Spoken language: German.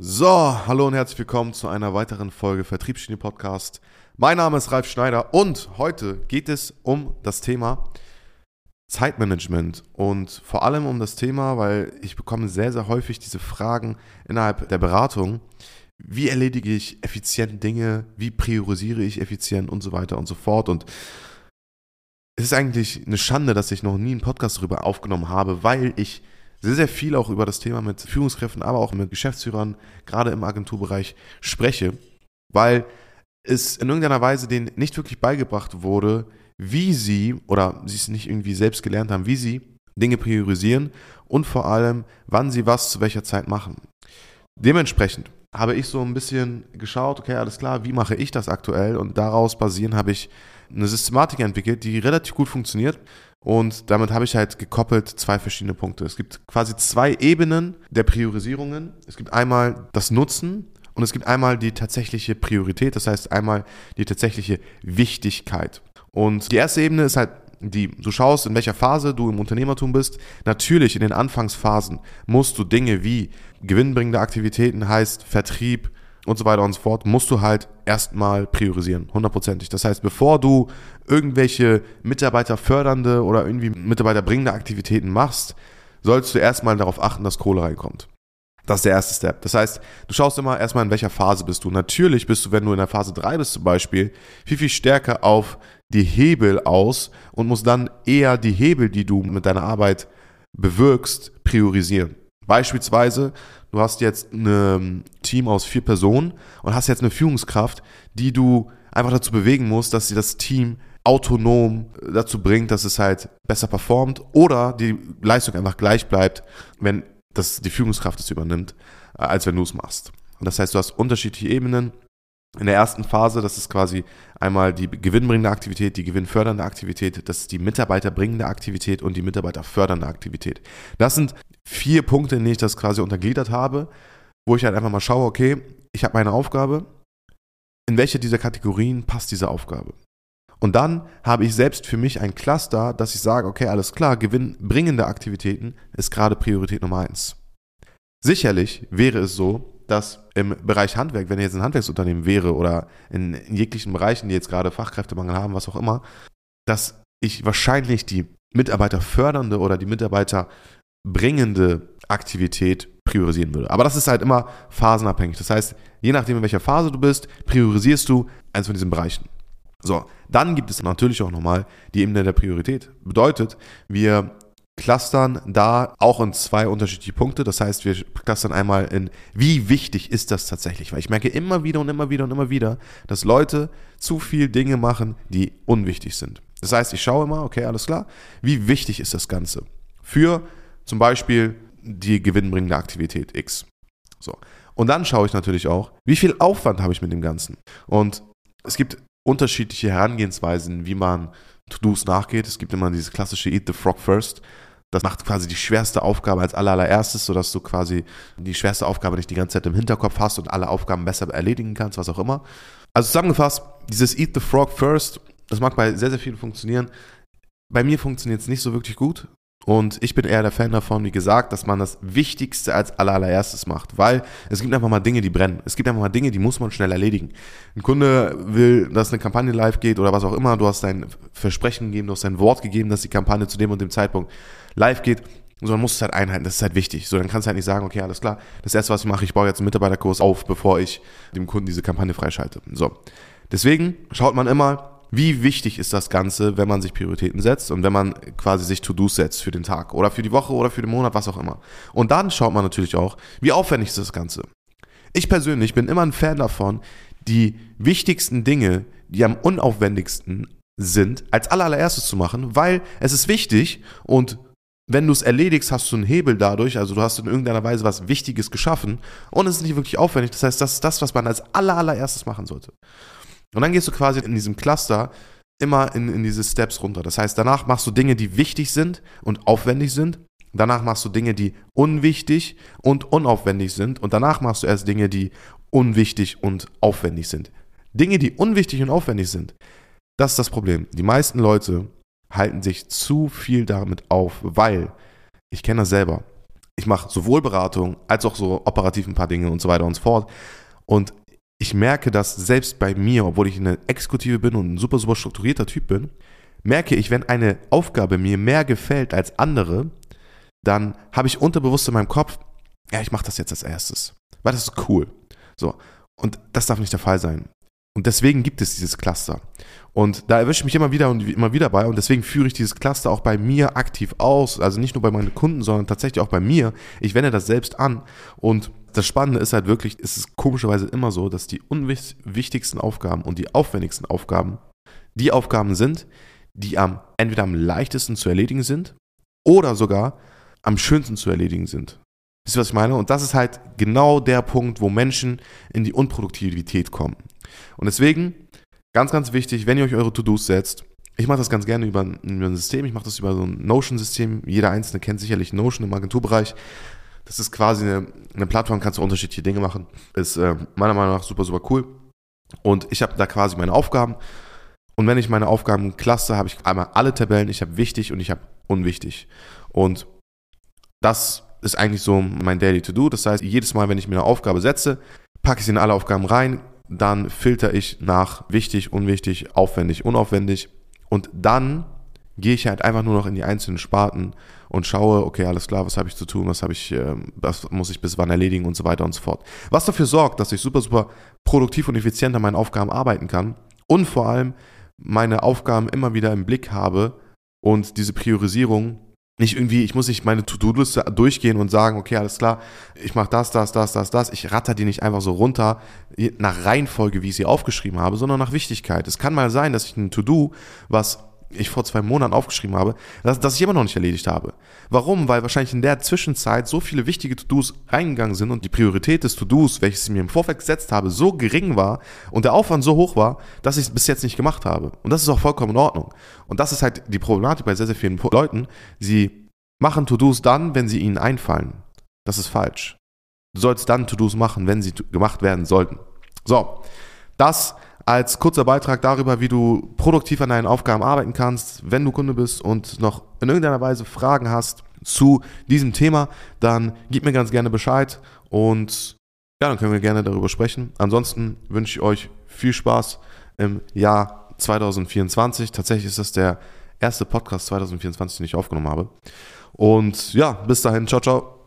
So, hallo und herzlich willkommen zu einer weiteren Folge Vertriebsgenie Podcast. Mein Name ist Ralf Schneider und heute geht es um das Thema Zeitmanagement und vor allem um das Thema, weil ich bekomme sehr, sehr häufig diese Fragen innerhalb der Beratung. Wie erledige ich effizient Dinge? Wie priorisiere ich effizient und so weiter und so fort? Und es ist eigentlich eine Schande, dass ich noch nie einen Podcast darüber aufgenommen habe, weil ich sehr, sehr viel auch über das Thema mit Führungskräften, aber auch mit Geschäftsführern, gerade im Agenturbereich, spreche, weil es in irgendeiner Weise denen nicht wirklich beigebracht wurde, wie sie, oder sie es nicht irgendwie selbst gelernt haben, wie sie Dinge priorisieren und vor allem, wann sie was zu welcher Zeit machen. Dementsprechend habe ich so ein bisschen geschaut, okay, alles klar, wie mache ich das aktuell? Und daraus basieren habe ich eine Systematik entwickelt, die relativ gut funktioniert und damit habe ich halt gekoppelt zwei verschiedene Punkte. Es gibt quasi zwei Ebenen der Priorisierungen. Es gibt einmal das Nutzen und es gibt einmal die tatsächliche Priorität, das heißt einmal die tatsächliche Wichtigkeit. Und die erste Ebene ist halt die, du schaust, in welcher Phase du im Unternehmertum bist. Natürlich in den Anfangsphasen musst du Dinge wie gewinnbringende Aktivitäten, heißt Vertrieb, und so weiter und so fort, musst du halt erstmal priorisieren, hundertprozentig. Das heißt, bevor du irgendwelche mitarbeiterfördernde oder irgendwie mitarbeiterbringende Aktivitäten machst, sollst du erstmal darauf achten, dass Kohle reinkommt. Das ist der erste Step. Das heißt, du schaust immer erstmal, in welcher Phase bist du. Natürlich bist du, wenn du in der Phase 3 bist zum Beispiel, viel, viel stärker auf die Hebel aus und musst dann eher die Hebel, die du mit deiner Arbeit bewirkst, priorisieren. Beispielsweise, du hast jetzt ein Team aus vier Personen und hast jetzt eine Führungskraft, die du einfach dazu bewegen musst, dass sie das Team autonom dazu bringt, dass es halt besser performt oder die Leistung einfach gleich bleibt, wenn das die Führungskraft es übernimmt, äh, als wenn du es machst. Und das heißt, du hast unterschiedliche Ebenen. In der ersten Phase, das ist quasi einmal die gewinnbringende Aktivität, die gewinnfördernde Aktivität, das ist die mitarbeiterbringende Aktivität und die mitarbeiterfördernde Aktivität. Das sind vier Punkte, in denen ich das quasi untergliedert habe, wo ich halt einfach mal schaue, okay, ich habe meine Aufgabe, in welche dieser Kategorien passt diese Aufgabe? Und dann habe ich selbst für mich ein Cluster, dass ich sage, okay, alles klar, gewinnbringende Aktivitäten ist gerade Priorität Nummer eins. Sicherlich wäre es so, dass im Bereich Handwerk, wenn jetzt ein Handwerksunternehmen wäre oder in, in jeglichen Bereichen, die jetzt gerade Fachkräftemangel haben, was auch immer, dass ich wahrscheinlich die mitarbeiterfördernde oder die Mitarbeiter bringende Aktivität priorisieren würde. Aber das ist halt immer phasenabhängig. Das heißt, je nachdem, in welcher Phase du bist, priorisierst du eins von diesen Bereichen. So, dann gibt es natürlich auch nochmal die Ebene der Priorität. Bedeutet, wir clustern da auch in zwei unterschiedliche Punkte. Das heißt, wir clustern einmal in, wie wichtig ist das tatsächlich? Weil ich merke immer wieder und immer wieder und immer wieder, dass Leute zu viel Dinge machen, die unwichtig sind. Das heißt, ich schaue immer, okay, alles klar, wie wichtig ist das Ganze? Für zum Beispiel die gewinnbringende Aktivität X. So. Und dann schaue ich natürlich auch, wie viel Aufwand habe ich mit dem Ganzen. Und es gibt unterschiedliche Herangehensweisen, wie man To-Dos nachgeht. Es gibt immer dieses klassische Eat the Frog First. Das macht quasi die schwerste Aufgabe als allererstes, sodass du quasi die schwerste Aufgabe nicht die ganze Zeit im Hinterkopf hast und alle Aufgaben besser erledigen kannst, was auch immer. Also zusammengefasst, dieses Eat the Frog First, das mag bei sehr, sehr vielen funktionieren. Bei mir funktioniert es nicht so wirklich gut. Und ich bin eher der Fan davon, wie gesagt, dass man das Wichtigste als allererstes macht, weil es gibt einfach mal Dinge, die brennen. Es gibt einfach mal Dinge, die muss man schnell erledigen. Ein Kunde will, dass eine Kampagne live geht oder was auch immer. Du hast dein Versprechen gegeben, du hast dein Wort gegeben, dass die Kampagne zu dem und dem Zeitpunkt live geht. So, dann musst du es halt einhalten. Das ist halt wichtig. So, dann kannst du halt nicht sagen, okay, alles klar. Das erste, was ich mache, ich baue jetzt einen Mitarbeiterkurs auf, bevor ich dem Kunden diese Kampagne freischalte. So. Deswegen schaut man immer, wie wichtig ist das Ganze, wenn man sich Prioritäten setzt und wenn man quasi sich To-Dos setzt für den Tag oder für die Woche oder für den Monat, was auch immer. Und dann schaut man natürlich auch, wie aufwendig ist das Ganze. Ich persönlich bin immer ein Fan davon, die wichtigsten Dinge, die am unaufwendigsten sind, als allererstes zu machen, weil es ist wichtig und wenn du es erledigst, hast du einen Hebel dadurch, also du hast in irgendeiner Weise was Wichtiges geschaffen und es ist nicht wirklich aufwendig. Das heißt, das ist das, was man als allererstes machen sollte. Und dann gehst du quasi in diesem Cluster immer in, in diese Steps runter. Das heißt, danach machst du Dinge, die wichtig sind und aufwendig sind. Danach machst du Dinge, die unwichtig und unaufwendig sind. Und danach machst du erst Dinge, die unwichtig und aufwendig sind. Dinge, die unwichtig und aufwendig sind. Das ist das Problem. Die meisten Leute halten sich zu viel damit auf, weil, ich kenne das selber, ich mache sowohl Beratung als auch so operativ ein paar Dinge und so weiter und so fort. Und ich merke, dass selbst bei mir, obwohl ich eine Exekutive bin und ein super, super strukturierter Typ bin, merke ich, wenn eine Aufgabe mir mehr gefällt als andere, dann habe ich unterbewusst in meinem Kopf, ja, ich mache das jetzt als erstes, weil das ist cool. So. Und das darf nicht der Fall sein. Und deswegen gibt es dieses Cluster. Und da erwische ich mich immer wieder und immer wieder bei. Und deswegen führe ich dieses Cluster auch bei mir aktiv aus. Also nicht nur bei meinen Kunden, sondern tatsächlich auch bei mir. Ich wende das selbst an. Und das Spannende ist halt wirklich, es ist komischerweise immer so, dass die unwichtigsten Aufgaben und die aufwendigsten Aufgaben die Aufgaben sind, die am entweder am leichtesten zu erledigen sind oder sogar am schönsten zu erledigen sind. Wisst ihr, was ich meine? Und das ist halt genau der Punkt, wo Menschen in die Unproduktivität kommen. Und deswegen, ganz, ganz wichtig, wenn ihr euch eure To-Dos setzt, ich mache das ganz gerne über ein, System, ich mache das über so ein Notion-System. Jeder Einzelne kennt sicherlich Notion im Agenturbereich. Das ist quasi eine, eine Plattform, kannst du unterschiedliche Dinge machen. Ist äh, meiner Meinung nach super, super cool. Und ich habe da quasi meine Aufgaben. Und wenn ich meine Aufgaben cluster, habe ich einmal alle Tabellen. Ich habe wichtig und ich habe unwichtig. Und das ist eigentlich so mein Daily To-Do. Das heißt, jedes Mal, wenn ich mir eine Aufgabe setze, packe ich sie in alle Aufgaben rein, dann filter ich nach wichtig, unwichtig, aufwendig, unaufwendig und dann gehe ich halt einfach nur noch in die einzelnen Sparten und schaue, okay, alles klar, was habe ich zu tun, was habe ich, ähm, was muss ich bis wann erledigen und so weiter und so fort. Was dafür sorgt, dass ich super, super produktiv und effizient an meinen Aufgaben arbeiten kann und vor allem meine Aufgaben immer wieder im Blick habe und diese Priorisierung nicht irgendwie, ich muss nicht meine To-Do-Liste durchgehen und sagen, okay, alles klar, ich mache das, das, das, das, das. Ich ratter die nicht einfach so runter nach Reihenfolge, wie ich sie aufgeschrieben habe, sondern nach Wichtigkeit. Es kann mal sein, dass ich ein To-Do, was ich vor zwei Monaten aufgeschrieben habe, dass, dass ich immer noch nicht erledigt habe. Warum? Weil wahrscheinlich in der Zwischenzeit so viele wichtige To-Dos reingegangen sind und die Priorität des To-Dos, welches ich mir im Vorfeld gesetzt habe, so gering war und der Aufwand so hoch war, dass ich es bis jetzt nicht gemacht habe. Und das ist auch vollkommen in Ordnung. Und das ist halt die Problematik bei sehr, sehr vielen Leuten. Sie machen To-Dos dann, wenn sie ihnen einfallen. Das ist falsch. Du sollst dann To-Dos machen, wenn sie gemacht werden sollten. So, das als kurzer Beitrag darüber, wie du produktiv an deinen Aufgaben arbeiten kannst. Wenn du Kunde bist und noch in irgendeiner Weise Fragen hast zu diesem Thema, dann gib mir ganz gerne Bescheid und ja, dann können wir gerne darüber sprechen. Ansonsten wünsche ich euch viel Spaß im Jahr 2024. Tatsächlich ist das der erste Podcast 2024, den ich aufgenommen habe. Und ja, bis dahin, ciao, ciao.